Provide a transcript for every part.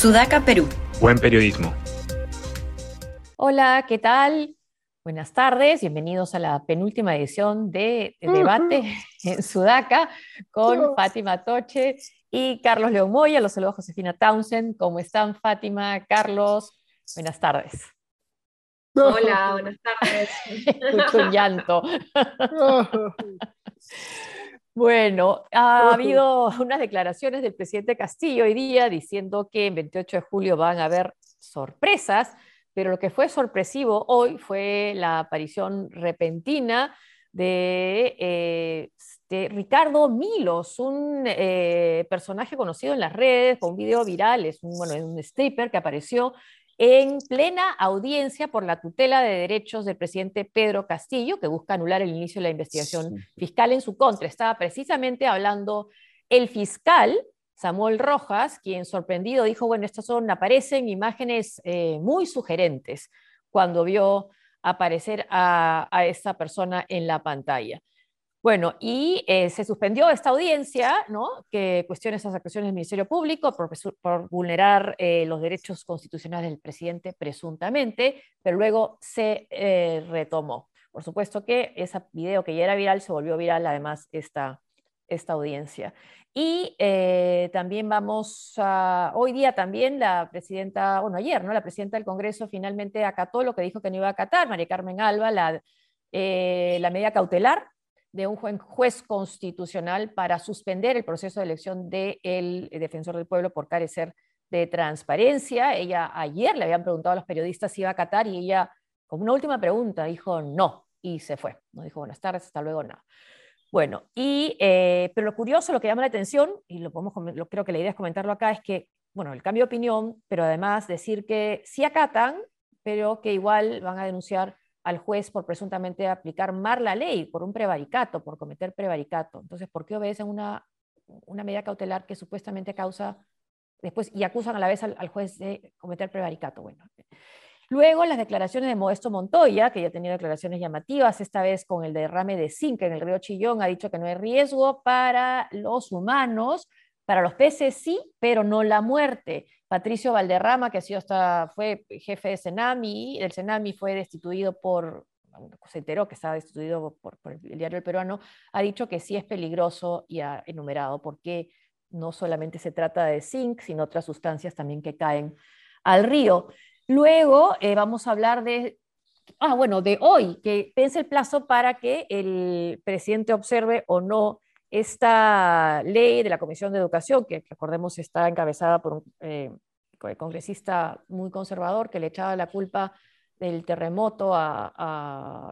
Sudaca, Perú. Buen periodismo. Hola, ¿qué tal? Buenas tardes, bienvenidos a la penúltima edición de Debate en Sudaca con Fátima Toche y Carlos León Moya. Los saludos Josefina Townsend. ¿Cómo están, Fátima, Carlos? Buenas tardes. Hola, buenas tardes. Mucho llanto. Bueno, ha habido unas declaraciones del presidente Castillo hoy día diciendo que en 28 de julio van a haber sorpresas, pero lo que fue sorpresivo hoy fue la aparición repentina de, eh, Ricardo Milos, un eh, personaje conocido en las redes, con un video viral, es un, bueno, un stripper que apareció en plena audiencia por la tutela de derechos del presidente Pedro Castillo, que busca anular el inicio de la investigación fiscal en su contra. Estaba precisamente hablando el fiscal Samuel Rojas, quien sorprendido dijo, bueno, estas son, aparecen imágenes eh, muy sugerentes cuando vio aparecer a, a esta persona en la pantalla. Bueno, y eh, se suspendió esta audiencia, ¿no? Que cuestiona esas actuaciones del Ministerio Público por, vulnerar eh, los derechos constitucionales del presidente presuntamente, pero luego se eh, retomó. Por supuesto que ese video que ya era viral se volvió viral, además, esta, esta audiencia. Y también vamos a, hoy día también la presidenta, bueno, ayer, ¿no? La presidenta del Congreso finalmente acató lo que dijo que no iba a acatar, María Carmen Alba, la, la medida cautelar de un juez constitucional para suspender el proceso de elección del defensor del pueblo por carecer de transparencia. Ella ayer le habían preguntado a los periodistas si iba a acatar y ella, como una última pregunta, dijo no y se fue. No dijo buenas tardes, hasta luego, nada. Bueno, y, eh, pero lo curioso, lo que llama la atención, y lo, podemos, creo que la idea es comentarlo acá, es que, bueno, el cambio de opinión, pero además decir que sí acatan, pero que igual van a denunciar al juez por presuntamente aplicar mal la ley, por un prevaricato, por cometer prevaricato. Entonces, ¿por qué obedecen una, una medida cautelar que supuestamente causa después y acusan a la vez al, juez de cometer prevaricato? Bueno. Luego, las declaraciones de Modesto Montoya, que ya tenía declaraciones llamativas, esta vez con el derrame de zinc en el río Chillón, ha dicho que no hay riesgo para los humanos, para los peces sí, pero no la muerte. Patricio Valderrama, que ha sido fue jefe de Senami, el Senami fue destituido por, se enteró que estaba destituido por, el diario El Peruano, ha dicho que sí es peligroso y ha enumerado porque no solamente se trata de zinc, sino otras sustancias también que caen al río. Luego eh, vamos a hablar de, ah, bueno, de hoy, que pense el plazo para que el presidente observe o no esta ley de la Comisión de Educación, que recordemos está encabezada por un eh, congresista muy conservador que le echaba la culpa del terremoto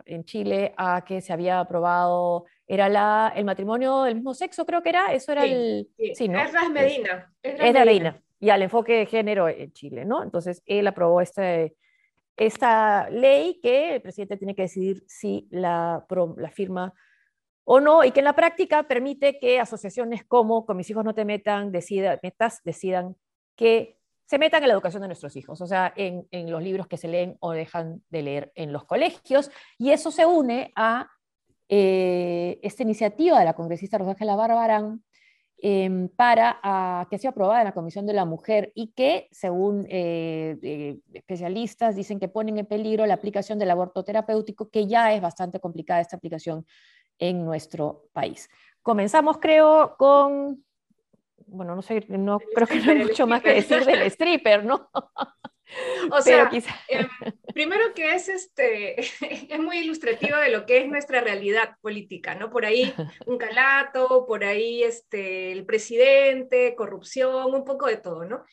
en Chile a que se había aprobado, era la, el matrimonio del mismo sexo, creo que era, eso era el... Sí, ¿no? Es Medina. Es Medina. Medina. Y al enfoque de género en Chile, ¿no? Entonces, él aprobó este, esta ley que el presidente tiene que decidir si la, la firma o no, y que en la práctica permite que asociaciones como Con mis hijos no te metan, decida, metas, decidan que se metan en la educación de nuestros hijos, o sea, en, los libros que se leen o dejan de leer en los colegios, y eso se une a eh, esta iniciativa de la congresista Rosángela Barbarán em, para que sea aprobada en la Comisión de la Mujer y que, según eh, eh, especialistas, dicen que ponen en peligro la aplicación del aborto terapéutico, que ya es bastante complicada esta aplicación en nuestro país. Comenzamos, creo, con, bueno, no sé, no creo que no hay mucho más que decir del stripper, ¿no? O sea, em, primero que es, este, es muy ilustrativo de lo que es nuestra realidad política, ¿no? Por ahí un calato, por ahí este, el presidente, corrupción, un poco de todo, ¿no?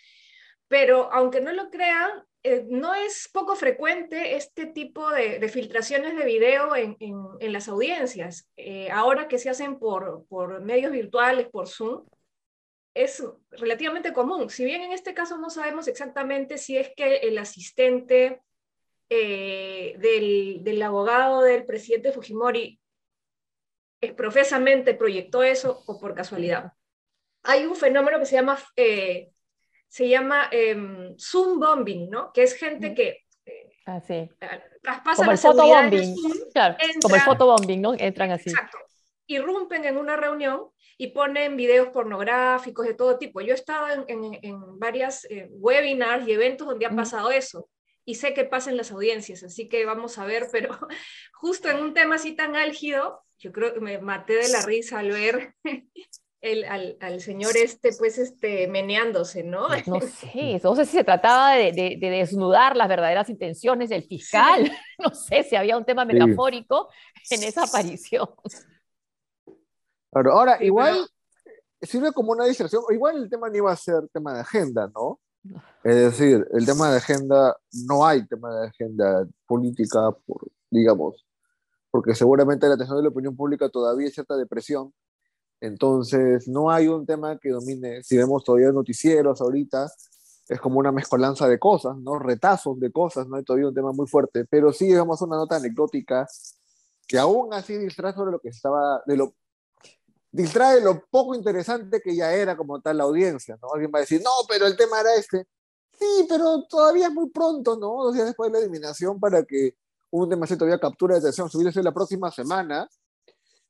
Pero aunque no lo crean, eh, no es poco frecuente este tipo de, filtraciones de video en, las audiencias. Eh, ahora que se hacen por, medios virtuales, por Zoom, es relativamente común. Si bien en este caso no sabemos exactamente si es que el asistente eh, del, abogado del presidente Fujimori profesamente proyectó eso o por casualidad. Hay un fenómeno que se llama se llama em, Zoom bombing, ¿no? Que es gente que eh, ah, sí. traspasa como el photobombing, claro, como el photobombing, ¿no? Entran así. Exacto. irrumpen en una reunión y ponen videos pornográficos de todo tipo. Yo he estado en, en, varias eh, webinars y eventos donde ha pasado eso y sé que pasa en las audiencias, así que vamos a ver, pero justo en un tema así tan álgido, yo creo que me maté de la risa al ver el, al, al, señor este, pues, este, meneándose, ¿no? No sé, no sé si se trataba de, de, desnudar las verdaderas intenciones del fiscal, no sé si había un tema metafórico en esa aparición. Pero ahora, igual sirve como una distracción, igual el tema no iba a ser tema de agenda, ¿no? Es decir, el tema de agenda, no hay tema de agenda política, por, digamos, porque seguramente la atención de la opinión pública todavía es cierta depresión. Entonces, no hay un tema que domine. Si vemos todavía noticieros ahorita, es como una mezcolanza de cosas, ¿no? Retazos de cosas, no hay todavía un tema muy fuerte. Pero sí, vemos una nota anecdótica que aún así distrae sobre lo que estaba, de lo distrae lo poco interesante que ya era como tal la audiencia, ¿no? Alguien va a decir, no, pero el tema era este. Sí, pero todavía es muy pronto, ¿no? Dos días después de la eliminación para que un tema se todavía captura de atención. Sido la próxima semana,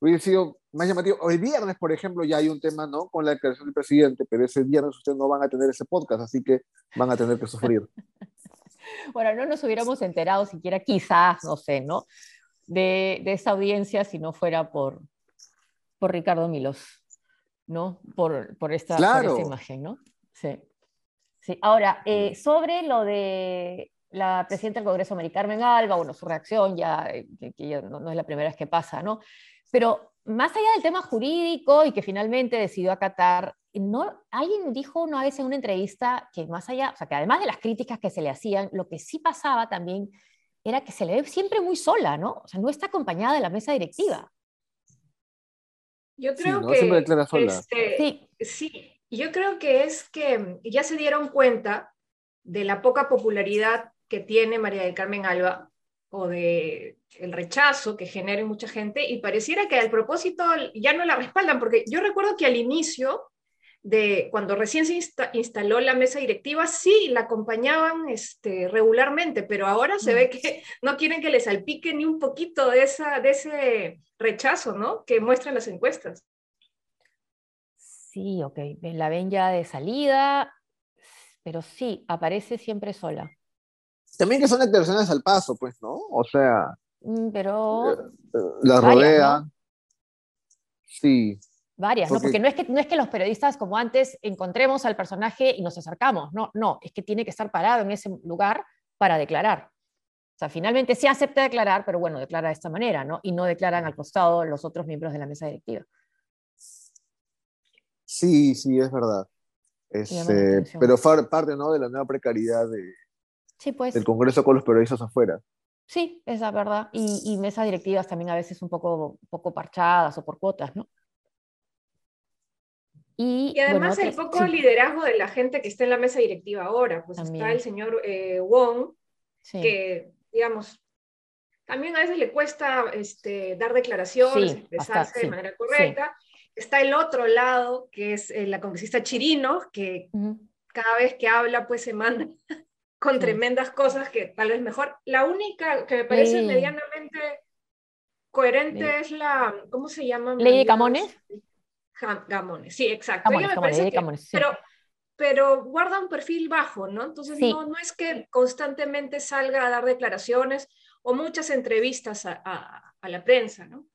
hubiera sido más llamativo. El viernes, por ejemplo, ya hay un tema, ¿no? Con la declaración del presidente, pero ese viernes ustedes no van a tener ese podcast, así que van a tener que sufrir. bueno, no nos hubiéramos enterado siquiera, quizás, no sé, ¿no? De, de esa audiencia si no fuera por, por Ricardo Milos, ¿no? Por, por, esta, imagen, ¿no? Sí. sí. Ahora, eh, sobre lo de la presidenta del Congreso, Mari Carmen Alba, bueno, su reacción ya, eh, que, no, es la primera vez que pasa, ¿no? Pero más allá del tema jurídico y que finalmente decidió acatar, no, alguien dijo una vez en una entrevista que más allá, o sea, que además de las críticas que se le hacían, lo que sí pasaba también era que se le ve siempre muy sola, ¿no? O sea, no está acompañada de la mesa directiva. Yo creo que este, sí. sí, yo creo que es que ya se dieron cuenta de la poca popularidad que tiene María del Carmen Alba o de el rechazo que genera mucha gente y pareciera que al propósito ya no la respaldan porque yo recuerdo que al inicio de cuando recién se instaló la mesa directiva, sí, la acompañaban este, regularmente, pero ahora se ve que no quieren que les salpique ni un poquito de, esa, de ese rechazo, ¿no? Que muestran las encuestas. Sí, ok, la ven ya de salida, pero sí, aparece siempre sola. También que son declaraciones al paso, pues, ¿no? O sea... Mm, pero... Eh, eh, la rodea. Sí. Varias, ¿no? Porque no es, que, no es que los periodistas como antes encontremos al personaje y nos acercamos, no, no, es que tiene que estar parado en ese lugar para declarar. O sea, finalmente sí acepta declarar, pero bueno, declara de esta manera, ¿no? Y no declaran al costado los otros miembros de la mesa directiva. Sí, sí, es verdad. Este, pero parte, ¿no? De la nueva precariedad de, sí, pues. del Congreso con los periodistas afuera. Sí, es la verdad. Y, y mesas directivas también a veces un poco, poco parchadas o por cuotas, ¿no? Y, además el poco liderazgo de la gente que está en la mesa directiva ahora, pues está el señor eh, Wong, que, digamos, también a veces le cuesta este, dar declaraciones, expresarse de manera correcta. Está el otro lado, que es eh, la congresista Chirino, que cada vez que habla, pues se manda con tremendas cosas que tal vez mejor. La única que me parece medianamente coherente es la, ¿cómo se llama? Ley Camones. Gamones, sí, exacto. pero, pero guarda un perfil bajo, ¿no? Entonces no, no es que constantemente salga a dar declaraciones o muchas entrevistas a, a, la prensa, ¿no?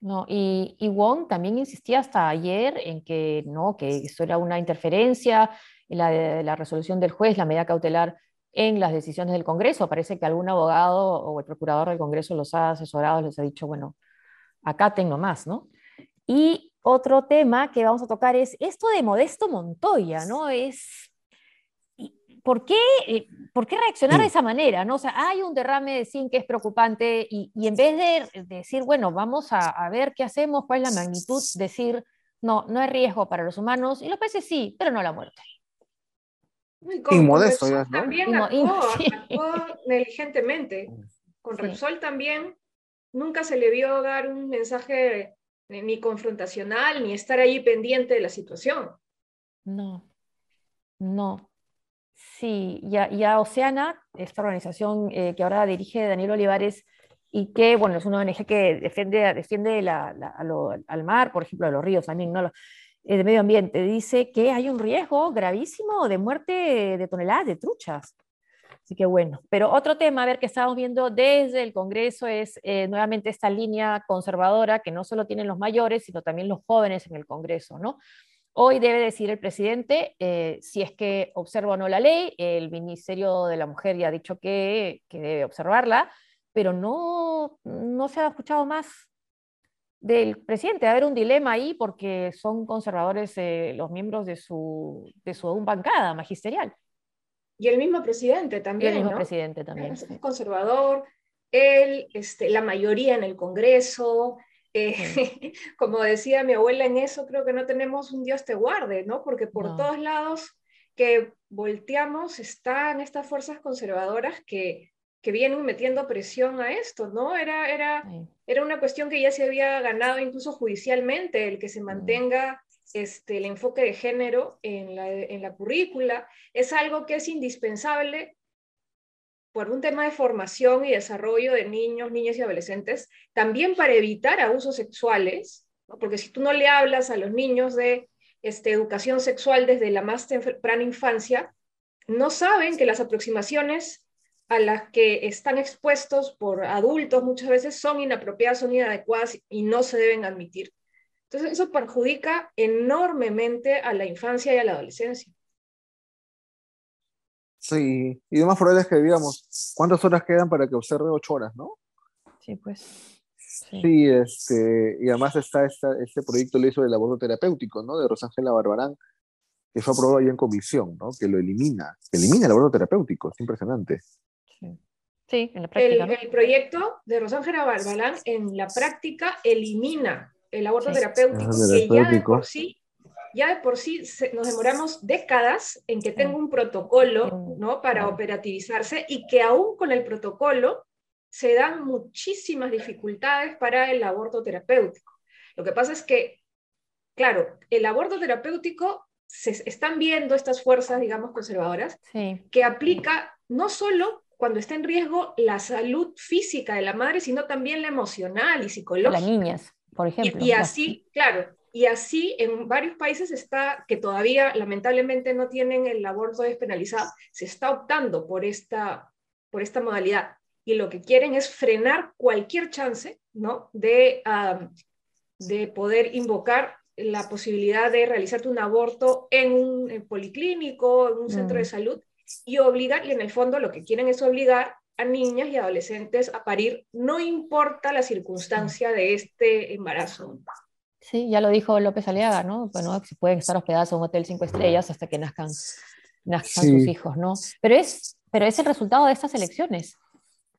No, y, y, Wong también insistía hasta ayer en que no, que esto era una interferencia en la, la resolución del juez, la medida cautelar en las decisiones del Congreso. Parece que algún abogado o el procurador del Congreso los ha asesorado, les ha dicho, bueno, acá tengo más, ¿no? Y otro tema que vamos a tocar es esto de Modesto Montoya, ¿no? Es, ¿por qué, eh, ¿por qué reaccionar de esa manera? ¿no? O sea, hay un derrame de zinc que es preocupante y, en vez de decir, bueno, vamos a, ver qué hacemos, cuál es la magnitud, decir, no, no hay riesgo para los humanos y los peces sí, pero no la muerte. Y Modesto ya, También actuó, negligentemente. Con Repsol también nunca se le vio dar un mensaje ni confrontacional, ni estar ahí pendiente de la situación. No, no. Sí, ya, ya Oceana, esta organización eh, que ahora dirige Daniel Olivares, y que, bueno, es una ONG que defiende, defiende la, al mar, por ejemplo, a los ríos también, ¿no? Eh, de medio ambiente, dice que hay un riesgo gravísimo de muerte de toneladas de truchas. Así que bueno, pero otro tema, a ver, que estamos viendo desde el Congreso es eh, nuevamente esta línea conservadora que no solo tienen los mayores, sino también los jóvenes en el Congreso, ¿no? Hoy debe decir el presidente eh, si es que observa o no la ley, el Ministerio de la Mujer ya ha dicho que, que debe observarla, pero no, no se ha escuchado más del presidente. Va a haber un dilema ahí porque son conservadores eh, los miembros de su, de su bancada magisterial. Y el mismo presidente también. el mismo presidente también. Es conservador, él, este, la mayoría en el Congreso. Eh, como decía mi abuela en eso, creo que no tenemos un Dios te guarde, ¿no? Porque por todos lados que volteamos están estas fuerzas conservadoras que, que vienen metiendo presión a esto, ¿no? Era, era, era una cuestión que ya se había ganado incluso judicialmente, el que se mantenga este, el enfoque de género en la, en la currícula, es algo que es indispensable por un tema de formación y desarrollo de niños, niñas y adolescentes, también para evitar abusos sexuales, porque si tú no le hablas a los niños de este, educación sexual desde la más temprana infancia, no saben que las aproximaciones a las que están expuestos por adultos muchas veces son inapropiadas, son inadecuadas y no se deben admitir. Entonces eso perjudica enormemente a la infancia y a la adolescencia. Sí, y lo más probable es que digamos, ¿cuántas horas quedan para que observe ocho horas, no? Sí, pues. Sí, este, y además está este proyecto le hizo del aborto terapéutico, ¿no? De Rosángela Barbarán, que fue aprobado ahí en comisión, ¿no? Que lo elimina, elimina el aborto terapéutico, es impresionante. Sí, en la práctica. El, proyecto de Rosángela Barbarán en la práctica elimina el aborto terapéutico, que ya de por sí, ya de por sí nos demoramos décadas en que tenga un protocolo ¿no? para operativizarse y que aún con el protocolo se dan muchísimas dificultades para el aborto terapéutico. Lo que pasa es que, claro, el aborto terapéutico se están viendo estas fuerzas, digamos, conservadoras, que aplica no solo cuando está en riesgo la salud física de la madre, sino también la emocional y psicológica. Las niñas, por ejemplo. Y, así, claro, y así en varios países está, que todavía lamentablemente no tienen el aborto despenalizado, se está optando por esta, por esta modalidad. Y lo que quieren es frenar cualquier chance ¿no? de, de poder invocar la posibilidad de realizarte un aborto en un policlínico, en un centro de mm. salud, y obligar, y en el fondo lo que quieren es obligar a niñas y adolescentes a parir, no importa la circunstancia de este embarazo. Sí, ya lo dijo López Aliaga, ¿no? Bueno, se pueden estar hospedados en un hotel cinco estrellas hasta que nazcan, nazcan sus hijos, ¿no? Pero es, pero es el resultado de estas elecciones.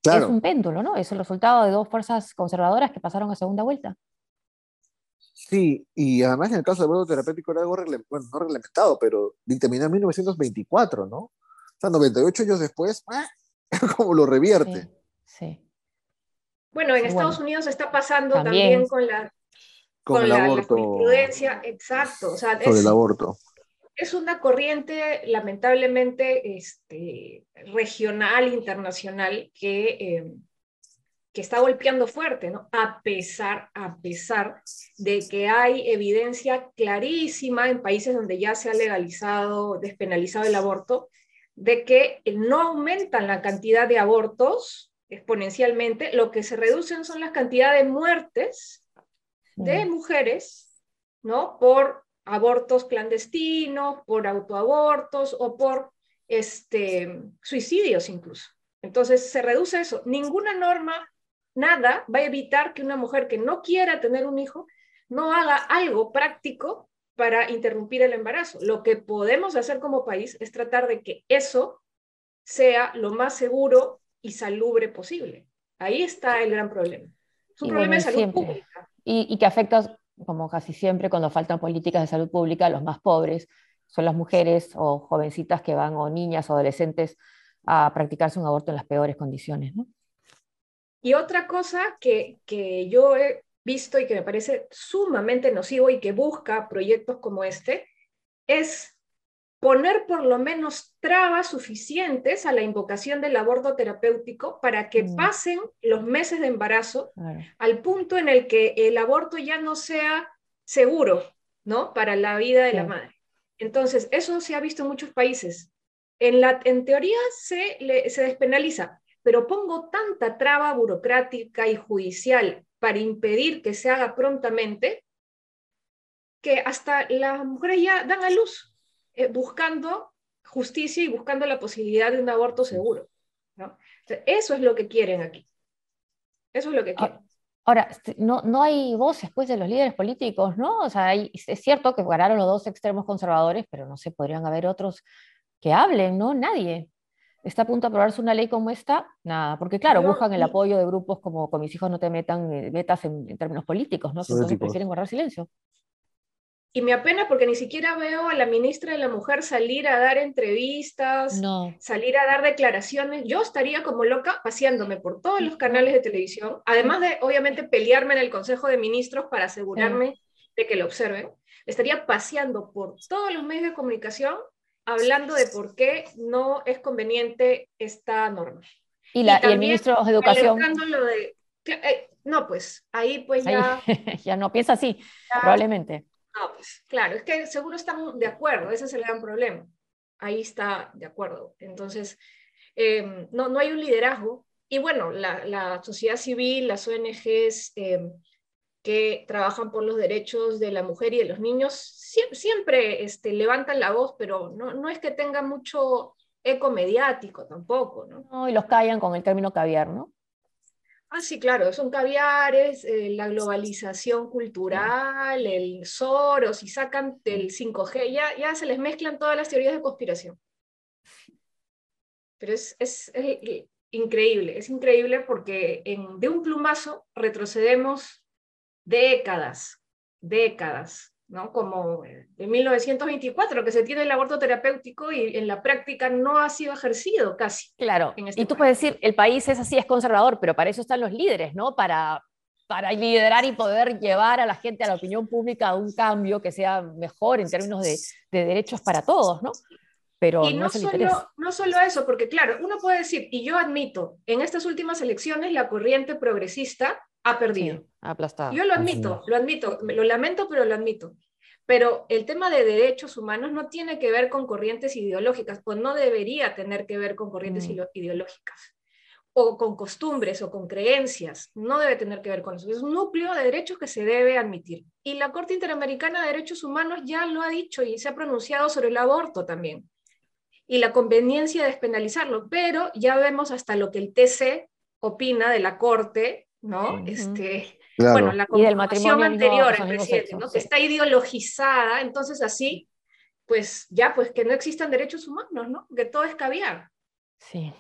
Claro. Es un péndulo, ¿no? Es el resultado de dos fuerzas conservadoras que pasaron a segunda vuelta. Sí, y además en el caso del aborto terapéutico era algo, bueno, no reglamentado, pero dictaminado en 1924, ¿no? O sea, 98 años después, ¿cómo lo revierte? Sí. Bueno, en Estados Unidos está pasando también, con la con, la, jurisprudencia, exacto. O sea, sobre el aborto. Es una corriente, lamentablemente, este, regional, internacional, que, eh, que está golpeando fuerte, ¿no? A pesar, a pesar de que hay evidencia clarísima en países donde ya se ha legalizado, despenalizado el aborto, de que no aumentan la cantidad de abortos exponencialmente, lo que se reducen son las cantidades de muertes de mujeres, ¿no? Por abortos clandestinos, por autoabortos o por este, suicidios incluso. Entonces se reduce eso. Ninguna norma, nada, va a evitar que una mujer que no quiera tener un hijo no haga algo práctico para interrumpir el embarazo. Lo que podemos hacer como país es tratar de que eso sea lo más seguro y salubre posible. Ahí está el gran problema. Es un problema de salud pública. Y, que afecta, como casi siempre, cuando faltan políticas de salud pública, a los más pobres. Son las mujeres o jovencitas que van, o niñas o adolescentes, a practicarse un aborto en las peores condiciones. Y otra cosa que, que yo he visto y que me parece sumamente nocivo y que busca proyectos como este, es poner por lo menos trabas suficientes a la invocación del aborto terapéutico para que mm. pasen los meses de embarazo al punto en el que el aborto ya no sea seguro, ¿no? Para la vida de la madre. Entonces, eso se ha visto en muchos países. En, la, en teoría se, se despenaliza, pero pongo tanta traba burocrática y judicial para impedir que se haga prontamente que hasta las mujeres ya dan a luz eh, buscando justicia y buscando la posibilidad de un aborto seguro. ¿no? eso es lo que quieren aquí. Eso es lo que quieren. Ahora, no, no hay voces pues, de los líderes políticos, ¿no? O sea, es cierto que ganaron los dos extremos conservadores, pero no se podrían haber otros que hablen, ¿no? Nadie. ¿Está a punto de aprobarse una ley como esta? Nada, porque claro, buscan el apoyo de grupos como con mis hijos no te metan, eh, metas en, términos políticos, ¿no? entonces prefieren guardar silencio. Y me apena porque ni siquiera veo a la ministra de la Mujer salir a dar entrevistas, salir a dar declaraciones. Yo estaría como loca paseándome por todos los canales de televisión, además de, obviamente, pelearme en el Consejo de Ministros para asegurarme de que lo observen. Estaría paseando por todos los medios de comunicación hablando de por qué no es conveniente esta norma. Y, la, el ministro de Educación. Eh, no, pues ahí pues ya... ya no piensa así, probablemente. No, pues claro, es que seguro están de acuerdo, ese es el gran problema. Ahí está de acuerdo. Entonces, em, no, no hay un liderazgo. Y bueno, la, la sociedad civil, las ONGs em, que trabajan por los derechos de la mujer y de los niños, siempre, siempre este, levantan la voz, pero no, no es que tenga mucho eco mediático tampoco, ¿no? No, y los callan con el término caviar, ¿no? Ah, sí, claro, son caviares, eh, la globalización cultural, el Soros, y sacan del 5G, ya, ya se les mezclan todas las teorías de conspiración. Pero es, es, increíble, es increíble porque en, de un plumazo retrocedemos décadas, décadas. ¿no? Como en 1924, que se tiene el aborto terapéutico y en la práctica no ha sido ejercido casi. Claro, este y tú puedes decir, el país es así, es conservador, pero para eso están los líderes, ¿no? Para, para liderar y poder llevar a la gente, a la opinión pública, a un cambio que sea mejor en términos de, de derechos para todos, ¿no? Pero y no, solo, no solo eso, porque claro, uno puede decir, y yo admito, en estas últimas elecciones la corriente progresista ha perdido. Aplastado. Yo lo admito, lo admito, lo lamento, pero lo admito. Pero el tema de derechos humanos no tiene que ver con corrientes ideológicas, o no debería tener que ver con corrientes mm. ideológicas, o con costumbres o con creencias, no debe tener que ver con eso. Es un núcleo de derechos que se debe admitir. Y la Corte Interamericana de Derechos Humanos ya lo ha dicho y se ha pronunciado sobre el aborto también. Y la conveniencia de despenalizarlo, pero ya vemos hasta lo que el TC opina de la Corte ¿no? este, Bueno, la conformación anterior al presidente, ¿no? Que está ideologizada, entonces así, pues ya, pues que no existan derechos humanos, ¿no? Que todo es caviar. Sí.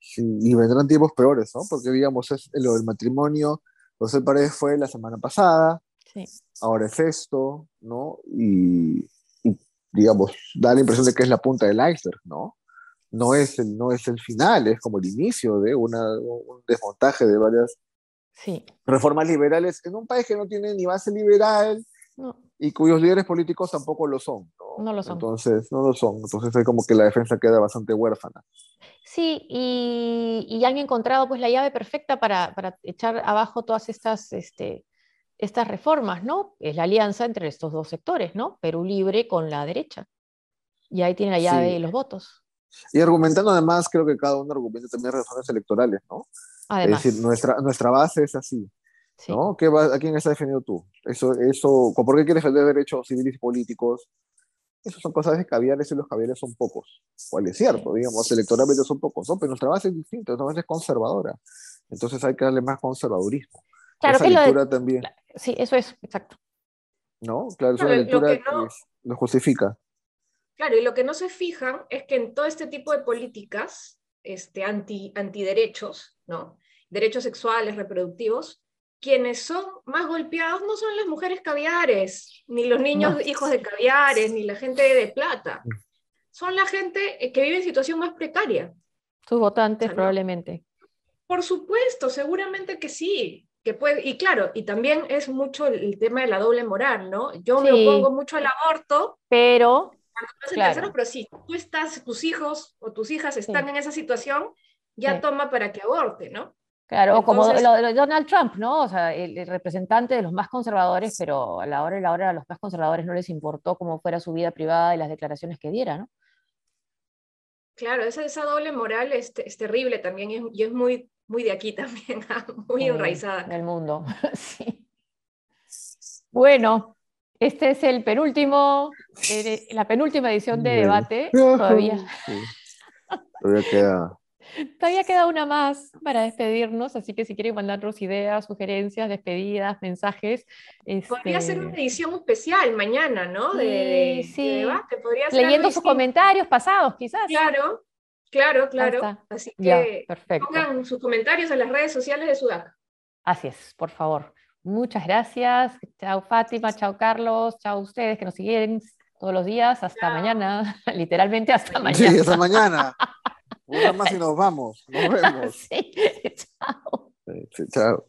Sí, y vendrán tiempos peores, ¿no? Porque, digamos, es lo del matrimonio, José Paredes fue la semana pasada, sí. ahora es esto, ¿no? Y, y, digamos, da la impresión de que es la punta del iceberg, ¿no? no es el, no es el final, es como el inicio de una, un desmontaje de varias reformas liberales en un país que no tiene ni base liberal y cuyos líderes políticos tampoco lo son. ¿no? lo son. Entonces, no lo son. Entonces hay como que la defensa queda bastante huérfana. Sí, y, y han encontrado pues la llave perfecta para, para echar abajo todas estas, este, estas reformas, ¿no? Es la alianza entre estos dos sectores, ¿no? Perú Libre con la derecha. Y ahí tiene la llave y los votos. Y argumentando además, creo que cada uno argumenta también razones electorales, ¿no? Es decir, nuestra, nuestra base es así. ¿no? ¿Qué va, ¿A quién has defendido tú? Eso, eso, ¿Por qué quieres defender derechos civiles y políticos? Esas son cosas de caviares y los caviares son pocos. Cuál es cierto, digamos, electoralmente son pocos, ¿no? Pero nuestra base es distinta, nuestra base es conservadora. Entonces hay que darle más conservadurismo. Claro, Esa lectura también. Sí, eso es, exacto. ¿No? Claro, es una lectura que, lo justifica. Claro, y lo que no se fijan es que en todo este tipo de políticas este, anti, antiderechos, ¿no? derechos sexuales, reproductivos, quienes son más golpeados no son las mujeres caviares, ni los niños hijos de caviares, ni la gente de plata. Son la gente eh, que vive en situación más precaria. Sus votantes, probablemente. Por supuesto, seguramente que sí. Que puede, y claro, y también es mucho el, tema de la doble moral, ¿no? Yo me opongo mucho al aborto, pero claro. pero si tú estás, tus hijos o tus hijas están en esa situación, ya toma para que aborte, ¿no? Claro, como Donald Trump, ¿no? O sea, el, representante de los más conservadores, pero a la hora y la hora a los más conservadores no les importó cómo fuera su vida privada y las declaraciones que diera, ¿no? Claro, esa, esa doble moral es, es terrible también y es, muy, muy de aquí también, muy enraizada. En el mundo, sí. Bueno, este es el penúltimo, eh, la penúltima edición de debate. Todavía. Todavía queda Todavía queda una más para despedirnos, así que si quieren mandarnos ideas, sugerencias, despedidas, mensajes. Podría ser una este edición especial mañana, ¿no? De, sí, debate. Leyendo sus comentarios pasados, quizás. Claro, claro, claro. Así que pongan sus comentarios en las redes sociales de Sudaca. Así es, por favor. Muchas gracias. Chao Fátima, chao Carlos, chao ustedes que nos siguen todos los días. Hasta mañana, literalmente hasta mañana. Sí, hasta mañana. Una más y nos vamos. Nos vemos. Sí, chao. Sí, chao.